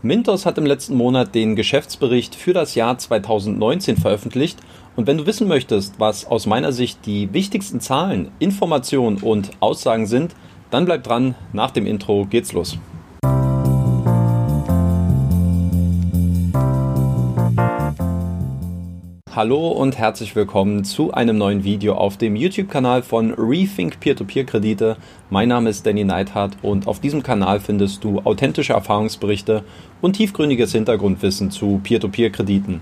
Mintos hat im letzten Monat den Geschäftsbericht für das Jahr 2019 veröffentlicht und wenn du wissen möchtest, was aus meiner Sicht die wichtigsten Zahlen, Informationen und Aussagen sind, dann bleib dran, nach dem Intro geht's los. Hallo und herzlich willkommen zu einem neuen Video auf dem YouTube-Kanal von Rethink Peer-to-Peer-Kredite. Mein Name ist Danny Neithardt und auf diesem Kanal findest du authentische Erfahrungsberichte und tiefgründiges Hintergrundwissen zu Peer-to-Peer-Krediten.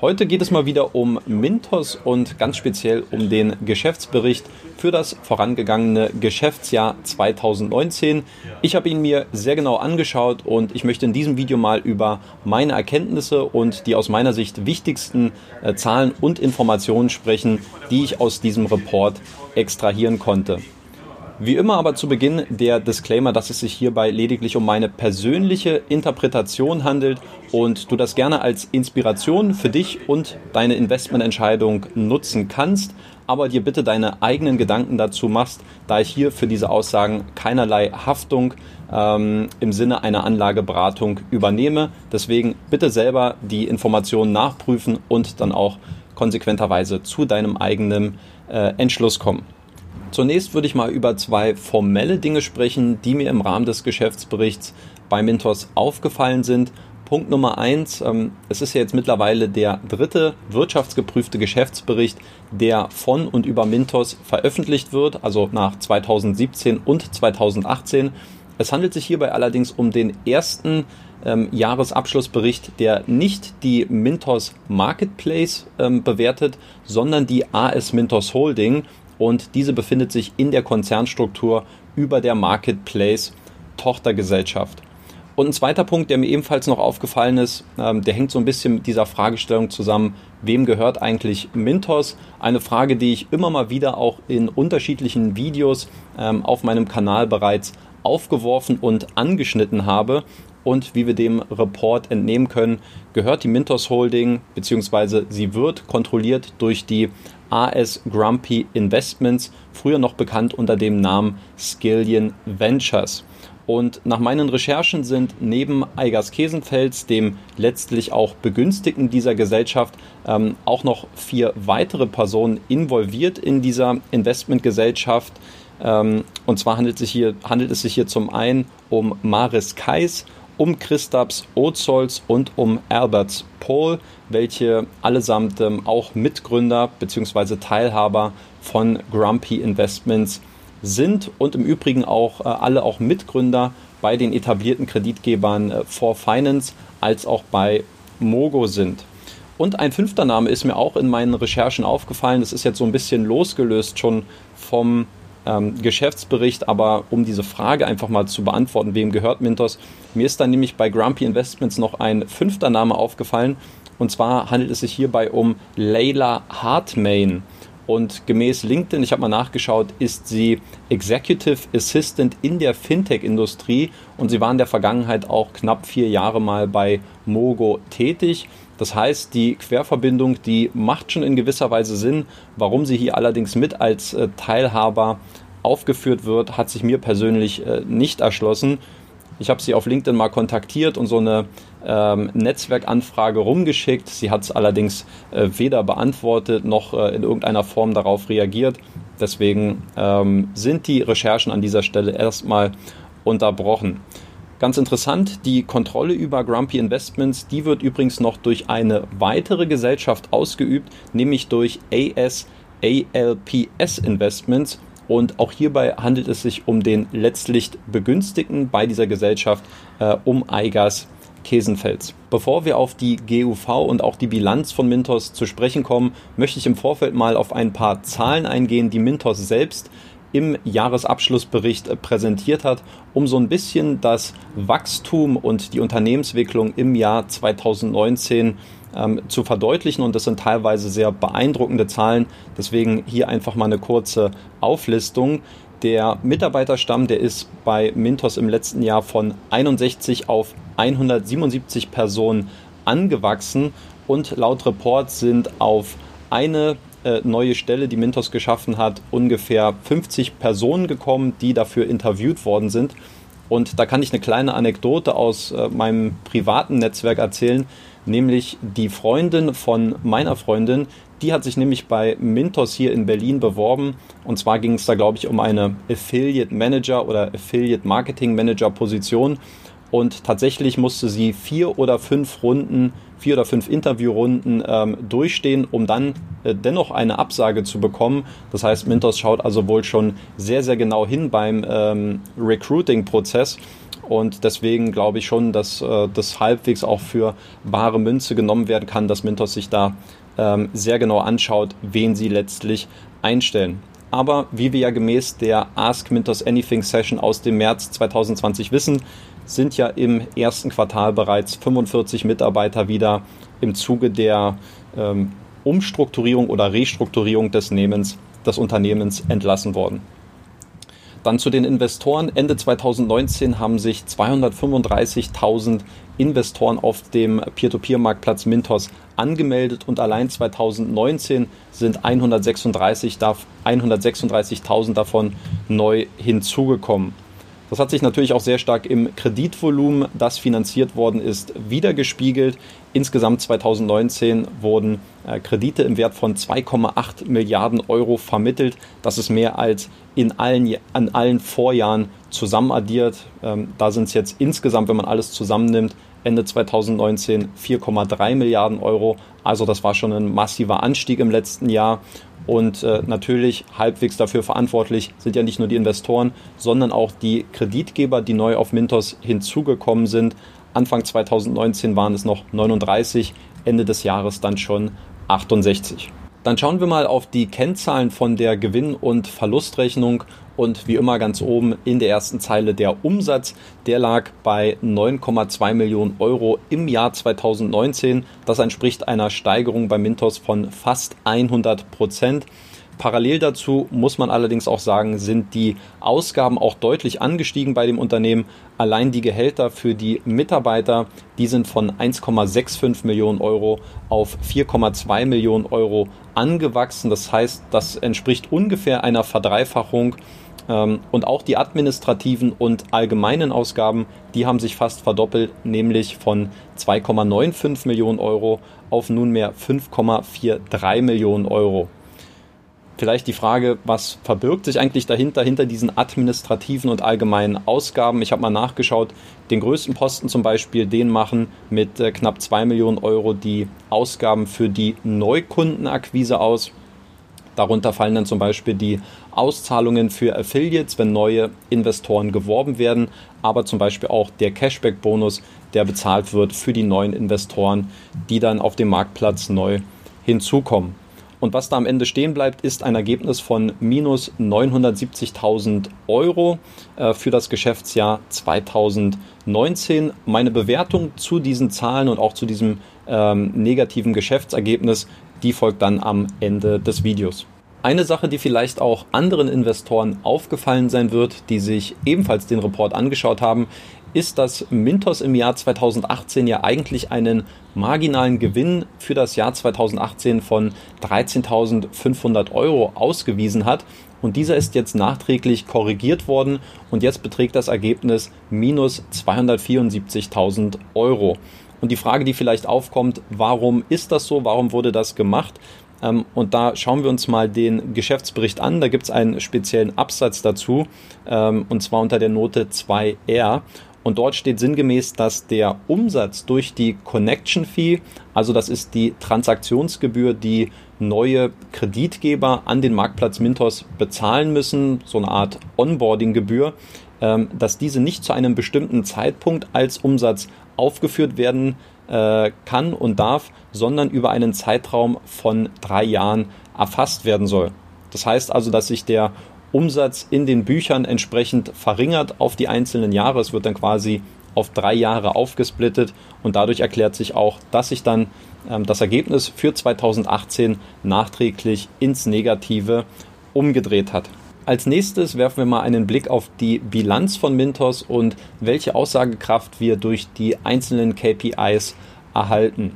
Heute geht es mal wieder um Mintos und ganz speziell um den Geschäftsbericht für das vorangegangene Geschäftsjahr 2019. Ich habe ihn mir sehr genau angeschaut und ich möchte in diesem Video mal über meine Erkenntnisse und die aus meiner Sicht wichtigsten äh, Zahlen und Informationen sprechen, die ich aus diesem Report extrahieren konnte. Wie immer aber zu Beginn der Disclaimer, dass es sich hierbei lediglich um meine persönliche Interpretation handelt und du das gerne als Inspiration für dich und deine Investmententscheidung nutzen kannst, aber dir bitte deine eigenen Gedanken dazu machst, da ich hier für diese Aussagen keinerlei Haftung ähm, im Sinne einer Anlageberatung übernehme. Deswegen bitte selber die Informationen nachprüfen und dann auch konsequenterweise zu deinem eigenen äh, Entschluss kommen. Zunächst würde ich mal über zwei formelle Dinge sprechen, die mir im Rahmen des Geschäftsberichts bei Mintos aufgefallen sind. Punkt Nummer eins, ähm, es ist ja jetzt mittlerweile der dritte wirtschaftsgeprüfte Geschäftsbericht, der von und über Mintos veröffentlicht wird, also nach 2017 und 2018. Es handelt sich hierbei allerdings um den ersten ähm, Jahresabschlussbericht, der nicht die Mintos Marketplace ähm, bewertet, sondern die AS Mintos Holding und diese befindet sich in der Konzernstruktur über der Marketplace Tochtergesellschaft. Und ein zweiter Punkt, der mir ebenfalls noch aufgefallen ist, ähm, der hängt so ein bisschen mit dieser Fragestellung zusammen, wem gehört eigentlich Mintos? Eine Frage, die ich immer mal wieder auch in unterschiedlichen Videos ähm, auf meinem Kanal bereits aufgeworfen und angeschnitten habe. Und wie wir dem Report entnehmen können, gehört die Mintos Holding, beziehungsweise sie wird kontrolliert durch die AS Grumpy Investments, früher noch bekannt unter dem Namen Skillion Ventures. Und nach meinen Recherchen sind neben Eigers Kesenfels, dem letztlich auch Begünstigten dieser Gesellschaft, ähm, auch noch vier weitere Personen involviert in dieser Investmentgesellschaft. Ähm, und zwar handelt, sich hier, handelt es sich hier zum einen um Maris Kais, um Christaps Ozols und um Alberts Paul, welche allesamt ähm, auch Mitgründer bzw. Teilhaber von Grumpy Investments sind und im Übrigen auch äh, alle auch Mitgründer bei den etablierten Kreditgebern äh, For Finance als auch bei Mogo sind. Und ein fünfter Name ist mir auch in meinen Recherchen aufgefallen. Das ist jetzt so ein bisschen losgelöst schon vom ähm, Geschäftsbericht, aber um diese Frage einfach mal zu beantworten, wem gehört Mintos? Mir ist dann nämlich bei Grumpy Investments noch ein fünfter Name aufgefallen und zwar handelt es sich hierbei um Layla Hartmain. Und gemäß LinkedIn, ich habe mal nachgeschaut, ist sie Executive Assistant in der Fintech-Industrie und sie war in der Vergangenheit auch knapp vier Jahre mal bei Mogo tätig. Das heißt, die Querverbindung, die macht schon in gewisser Weise Sinn. Warum sie hier allerdings mit als äh, Teilhaber aufgeführt wird, hat sich mir persönlich äh, nicht erschlossen. Ich habe sie auf LinkedIn mal kontaktiert und so eine ähm, Netzwerkanfrage rumgeschickt. Sie hat es allerdings äh, weder beantwortet noch äh, in irgendeiner Form darauf reagiert. Deswegen ähm, sind die Recherchen an dieser Stelle erstmal unterbrochen. Ganz interessant, die Kontrolle über Grumpy Investments, die wird übrigens noch durch eine weitere Gesellschaft ausgeübt, nämlich durch AS ALPS Investments. Und auch hierbei handelt es sich um den letztlich Begünstigten bei dieser Gesellschaft, äh, um Eigas Kesenfels. Bevor wir auf die GUV und auch die Bilanz von Mintos zu sprechen kommen, möchte ich im Vorfeld mal auf ein paar Zahlen eingehen, die Mintos selbst im Jahresabschlussbericht präsentiert hat, um so ein bisschen das Wachstum und die Unternehmensentwicklung im Jahr 2019 ähm, zu verdeutlichen. Und das sind teilweise sehr beeindruckende Zahlen. Deswegen hier einfach mal eine kurze Auflistung. Der Mitarbeiterstamm, der ist bei Mintos im letzten Jahr von 61 auf 177 Personen angewachsen und laut Report sind auf eine äh, neue Stelle, die Mintos geschaffen hat, ungefähr 50 Personen gekommen, die dafür interviewt worden sind. Und da kann ich eine kleine Anekdote aus äh, meinem privaten Netzwerk erzählen, nämlich die Freundin von meiner Freundin, die hat sich nämlich bei Mintos hier in Berlin beworben. Und zwar ging es da, glaube ich, um eine Affiliate Manager oder Affiliate Marketing Manager Position. Und tatsächlich musste sie vier oder fünf Runden, vier oder fünf Interviewrunden ähm, durchstehen, um dann äh, dennoch eine Absage zu bekommen. Das heißt, Mintos schaut also wohl schon sehr, sehr genau hin beim ähm, Recruiting-Prozess. Und deswegen glaube ich schon, dass äh, das halbwegs auch für bare Münze genommen werden kann, dass Mintos sich da ähm, sehr genau anschaut, wen sie letztlich einstellen. Aber wie wir ja gemäß der Ask Mintos Anything Session aus dem März 2020 wissen, sind ja im ersten Quartal bereits 45 Mitarbeiter wieder im Zuge der ähm, Umstrukturierung oder Restrukturierung des, Nehmens, des Unternehmens entlassen worden. Dann zu den Investoren. Ende 2019 haben sich 235.000 Investoren auf dem Peer-to-Peer-Marktplatz Mintos angemeldet und allein 2019 sind 136.000 136 davon neu hinzugekommen. Das hat sich natürlich auch sehr stark im Kreditvolumen, das finanziert worden ist, wiedergespiegelt. Insgesamt 2019 wurden äh, Kredite im Wert von 2,8 Milliarden Euro vermittelt. Das ist mehr als in allen, an allen Vorjahren zusammenaddiert. Ähm, da sind es jetzt insgesamt, wenn man alles zusammennimmt, Ende 2019 4,3 Milliarden Euro. Also das war schon ein massiver Anstieg im letzten Jahr. Und äh, natürlich halbwegs dafür verantwortlich sind ja nicht nur die Investoren, sondern auch die Kreditgeber, die neu auf Mintos hinzugekommen sind. Anfang 2019 waren es noch 39, Ende des Jahres dann schon 68. Dann schauen wir mal auf die Kennzahlen von der Gewinn- und Verlustrechnung und wie immer ganz oben in der ersten Zeile der Umsatz. Der lag bei 9,2 Millionen Euro im Jahr 2019. Das entspricht einer Steigerung bei Mintos von fast 100 Prozent. Parallel dazu muss man allerdings auch sagen, sind die Ausgaben auch deutlich angestiegen bei dem Unternehmen. Allein die Gehälter für die Mitarbeiter, die sind von 1,65 Millionen Euro auf 4,2 Millionen Euro angewachsen. Das heißt, das entspricht ungefähr einer Verdreifachung. Ähm, und auch die administrativen und allgemeinen Ausgaben, die haben sich fast verdoppelt, nämlich von 2,95 Millionen Euro auf nunmehr 5,43 Millionen Euro vielleicht die Frage, was verbirgt sich eigentlich dahinter, hinter diesen administrativen und allgemeinen Ausgaben? Ich habe mal nachgeschaut, den größten Posten zum Beispiel, den machen mit äh, knapp 2 Millionen Euro die Ausgaben für die Neukundenakquise aus. Darunter fallen dann zum Beispiel die Auszahlungen für Affiliates, wenn neue Investoren geworben werden, aber zum Beispiel auch der Cashback-Bonus, der bezahlt wird für die neuen Investoren, die dann auf dem Marktplatz neu hinzukommen. Und was da am Ende stehen bleibt, ist ein Ergebnis von minus 970.000 Euro äh, für das Geschäftsjahr 2019. Meine Bewertung zu diesen Zahlen und auch zu diesem ähm, negativen Geschäftsergebnis, die folgt dann am Ende des Videos. Eine Sache, die vielleicht auch anderen Investoren aufgefallen sein wird, die sich ebenfalls den Report angeschaut haben, ist, dass Mintos im Jahr 2018 ja eigentlich einen marginalen Gewinn für das Jahr 2018 von 13.500 Euro ausgewiesen hat. Und dieser ist jetzt nachträglich korrigiert worden und jetzt beträgt das Ergebnis minus 274.000 Euro. Und die Frage, die vielleicht aufkommt, warum ist das so? Warum wurde das gemacht? Ähm, und da schauen wir uns mal den Geschäftsbericht an. Da gibt es einen speziellen Absatz dazu, ähm, und zwar unter der Note 2r. Und dort steht sinngemäß, dass der Umsatz durch die Connection Fee, also das ist die Transaktionsgebühr, die neue Kreditgeber an den Marktplatz Mintos bezahlen müssen, so eine Art Onboarding-Gebühr, ähm, dass diese nicht zu einem bestimmten Zeitpunkt als Umsatz aufgeführt werden äh, kann und darf, sondern über einen Zeitraum von drei Jahren erfasst werden soll. Das heißt also, dass sich der Umsatz in den Büchern entsprechend verringert auf die einzelnen Jahre. Es wird dann quasi auf drei Jahre aufgesplittet und dadurch erklärt sich auch, dass sich dann ähm, das Ergebnis für 2018 nachträglich ins Negative umgedreht hat. Als nächstes werfen wir mal einen Blick auf die Bilanz von Mintos und welche Aussagekraft wir durch die einzelnen KPIs erhalten.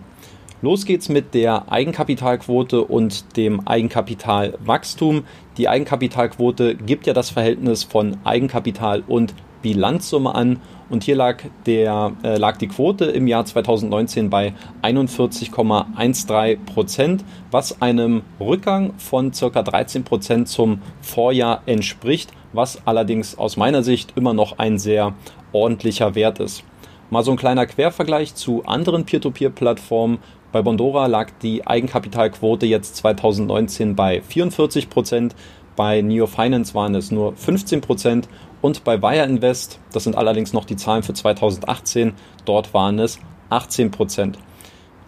Los geht's mit der Eigenkapitalquote und dem Eigenkapitalwachstum. Die Eigenkapitalquote gibt ja das Verhältnis von Eigenkapital und Bilanzsumme an und hier lag, der, äh, lag die Quote im Jahr 2019 bei 41,13 Prozent, was einem Rückgang von ca. 13 Prozent zum Vorjahr entspricht, was allerdings aus meiner Sicht immer noch ein sehr ordentlicher Wert ist. Mal so ein kleiner Quervergleich zu anderen Peer-to-Peer-Plattformen. Bei Bondora lag die Eigenkapitalquote jetzt 2019 bei 44 Prozent, bei Neo Finance waren es nur 15 Prozent und bei Wire Invest, das sind allerdings noch die Zahlen für 2018, dort waren es 18 Prozent.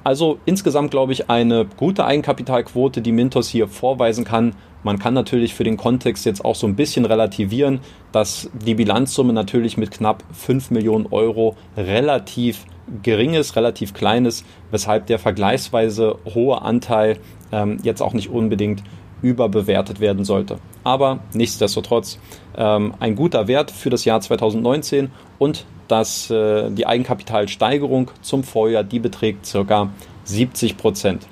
Also insgesamt glaube ich eine gute Eigenkapitalquote, die Mintos hier vorweisen kann. Man kann natürlich für den Kontext jetzt auch so ein bisschen relativieren, dass die Bilanzsumme natürlich mit knapp 5 Millionen Euro relativ gering ist, relativ klein ist, weshalb der vergleichsweise hohe Anteil ähm, jetzt auch nicht unbedingt überbewertet werden sollte. Aber nichtsdestotrotz ähm, ein guter Wert für das Jahr 2019 und dass äh, die Eigenkapitalsteigerung zum Vorjahr, die beträgt ca. 70 Prozent.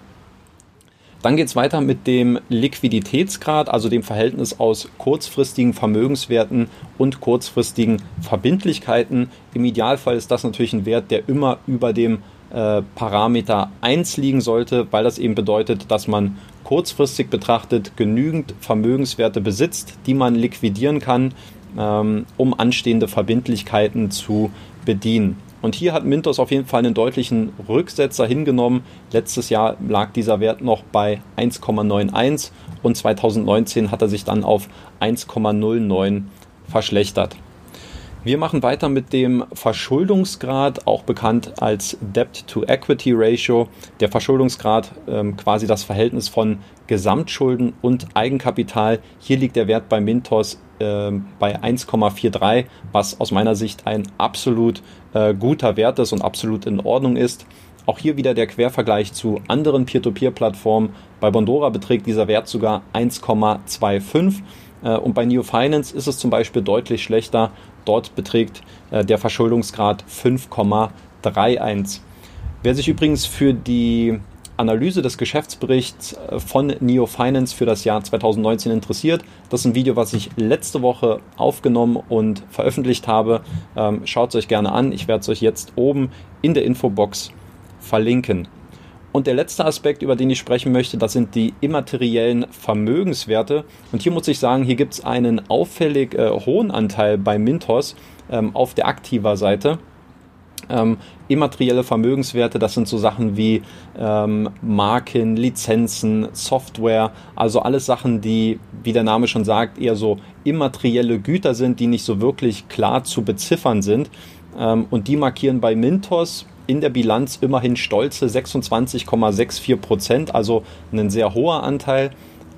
Dann geht es weiter mit dem Liquiditätsgrad, also dem Verhältnis aus kurzfristigen Vermögenswerten und kurzfristigen Verbindlichkeiten. Im Idealfall ist das natürlich ein Wert, der immer über dem äh, Parameter 1 liegen sollte, weil das eben bedeutet, dass man kurzfristig betrachtet genügend Vermögenswerte besitzt, die man liquidieren kann, ähm, um anstehende Verbindlichkeiten zu bedienen. Und hier hat Mintos auf jeden Fall einen deutlichen Rücksetzer hingenommen. Letztes Jahr lag dieser Wert noch bei 1,91 und 2019 hat er sich dann auf 1,09 verschlechtert. Wir machen weiter mit dem Verschuldungsgrad, auch bekannt als Debt-to-Equity-Ratio. Der Verschuldungsgrad, ähm, quasi das Verhältnis von Gesamtschulden und Eigenkapital. Hier liegt der Wert bei Mintos äh, bei 1,43, was aus meiner Sicht ein absolut äh, guter Wert ist und absolut in Ordnung ist. Auch hier wieder der Quervergleich zu anderen Peer-to-Peer-Plattformen. Bei Bondora beträgt dieser Wert sogar 1,25 äh, und bei Neo Finance ist es zum Beispiel deutlich schlechter. Dort beträgt äh, der Verschuldungsgrad 5,31. Wer sich übrigens für die Analyse des Geschäftsberichts äh, von Neo Finance für das Jahr 2019 interessiert. Das ist ein Video, was ich letzte Woche aufgenommen und veröffentlicht habe. Ähm, Schaut es euch gerne an. Ich werde es euch jetzt oben in der Infobox verlinken. Und der letzte Aspekt, über den ich sprechen möchte, das sind die immateriellen Vermögenswerte. Und hier muss ich sagen, hier gibt es einen auffällig äh, hohen Anteil bei Mintos ähm, auf der aktiver Seite. Ähm, immaterielle Vermögenswerte, das sind so Sachen wie ähm, Marken, Lizenzen, Software, also alles Sachen, die, wie der Name schon sagt, eher so immaterielle Güter sind, die nicht so wirklich klar zu beziffern sind. Ähm, und die markieren bei Mintos in der Bilanz immerhin stolze 26,64 Prozent, also ein sehr hoher Anteil.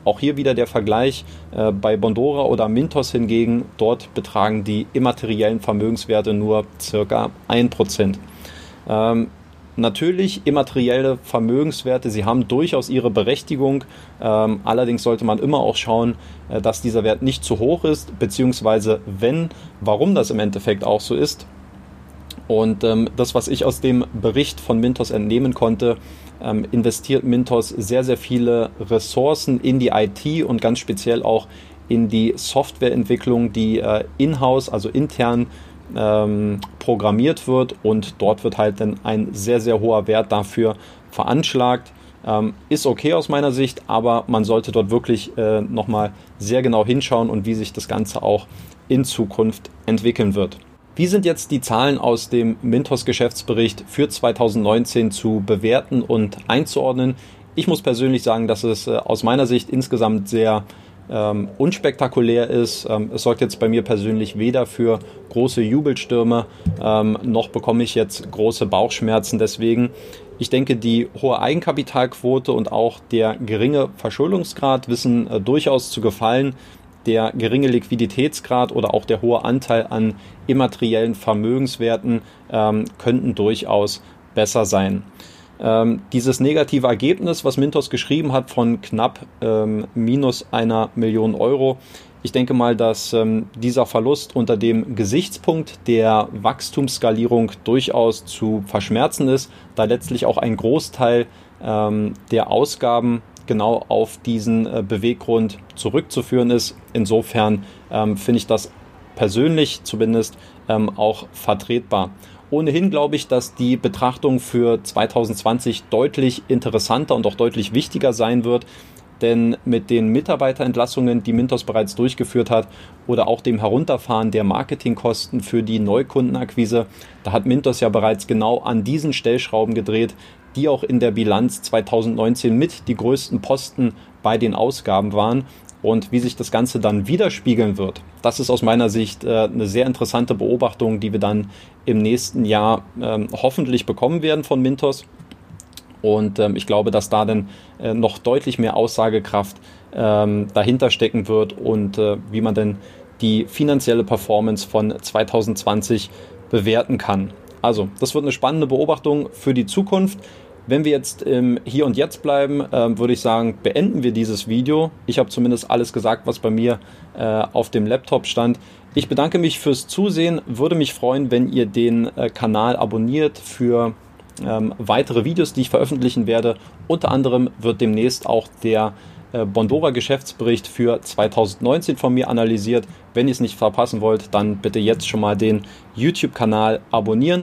Auch hier wieder der Vergleich äh, bei Bondora oder Mintos hingegen, dort betragen die immateriellen Vermögenswerte nur circa 1%. Ähm, natürlich immaterielle Vermögenswerte, sie haben durchaus ihre Berechtigung. Ähm, allerdings sollte man immer auch schauen, äh, dass dieser Wert nicht zu hoch ist, beziehungsweise wenn, warum das im Endeffekt auch so ist. Und ähm, das, was ich aus dem Bericht von Mintos entnehmen konnte, ähm, investiert Mintos sehr, sehr viele Ressourcen in die IT und ganz speziell auch in die Softwareentwicklung, die äh, in-house, also intern ähm, programmiert wird und dort wird halt dann ein sehr, sehr hoher Wert dafür veranschlagt. Ähm, ist okay aus meiner Sicht, aber man sollte dort wirklich äh, nochmal sehr genau hinschauen und wie sich das Ganze auch in Zukunft entwickeln wird. Wie sind jetzt die Zahlen aus dem Mintos-Geschäftsbericht für 2019 zu bewerten und einzuordnen? Ich muss persönlich sagen, dass es äh, aus meiner Sicht insgesamt sehr ähm, unspektakulär ist. Ähm, es sorgt jetzt bei mir persönlich weder für große Jubelstürme, ähm, noch bekomme ich jetzt große Bauchschmerzen. Deswegen, ich denke, die hohe Eigenkapitalquote und auch der geringe Verschuldungsgrad wissen äh, durchaus zu gefallen der geringe Liquiditätsgrad oder auch der hohe Anteil an immateriellen Vermögenswerten ähm, könnten durchaus besser sein. Ähm, dieses negative Ergebnis, was Mintos geschrieben hat von knapp ähm, minus einer Million Euro, ich denke mal, dass ähm, dieser Verlust unter dem Gesichtspunkt der Wachstumsskalierung durchaus zu verschmerzen ist, da letztlich auch ein Großteil ähm, der Ausgaben genau auf diesen äh, Beweggrund zurückzuführen ist. Insofern ähm, finde ich das persönlich zumindest ähm, auch vertretbar. Ohnehin glaube ich, dass die Betrachtung für 2020 deutlich interessanter und auch deutlich wichtiger sein wird, denn mit den Mitarbeiterentlassungen, die Mintos bereits durchgeführt hat, oder auch dem Herunterfahren der Marketingkosten für die Neukundenakquise, da hat Mintos ja bereits genau an diesen Stellschrauben gedreht, die auch in der Bilanz 2019 mit die größten Posten bei den Ausgaben waren. Und wie sich das Ganze dann widerspiegeln wird, das ist aus meiner Sicht äh, eine sehr interessante Beobachtung, die wir dann im nächsten Jahr äh, hoffentlich bekommen werden von Mintos. Und ähm, ich glaube, dass da dann äh, noch deutlich mehr Aussagekraft ähm, dahinter stecken wird und äh, wie man denn die finanzielle Performance von 2020 bewerten kann. Also, das wird eine spannende Beobachtung für die Zukunft. Wenn wir jetzt im Hier und Jetzt bleiben, äh, würde ich sagen, beenden wir dieses Video. Ich habe zumindest alles gesagt, was bei mir äh, auf dem Laptop stand. Ich bedanke mich fürs Zusehen, würde mich freuen, wenn ihr den äh, Kanal abonniert für ähm, weitere Videos, die ich veröffentlichen werde. Unter anderem wird demnächst auch der äh, Bondora Geschäftsbericht für 2019 von mir analysiert. Wenn ihr es nicht verpassen wollt, dann bitte jetzt schon mal den YouTube-Kanal abonnieren.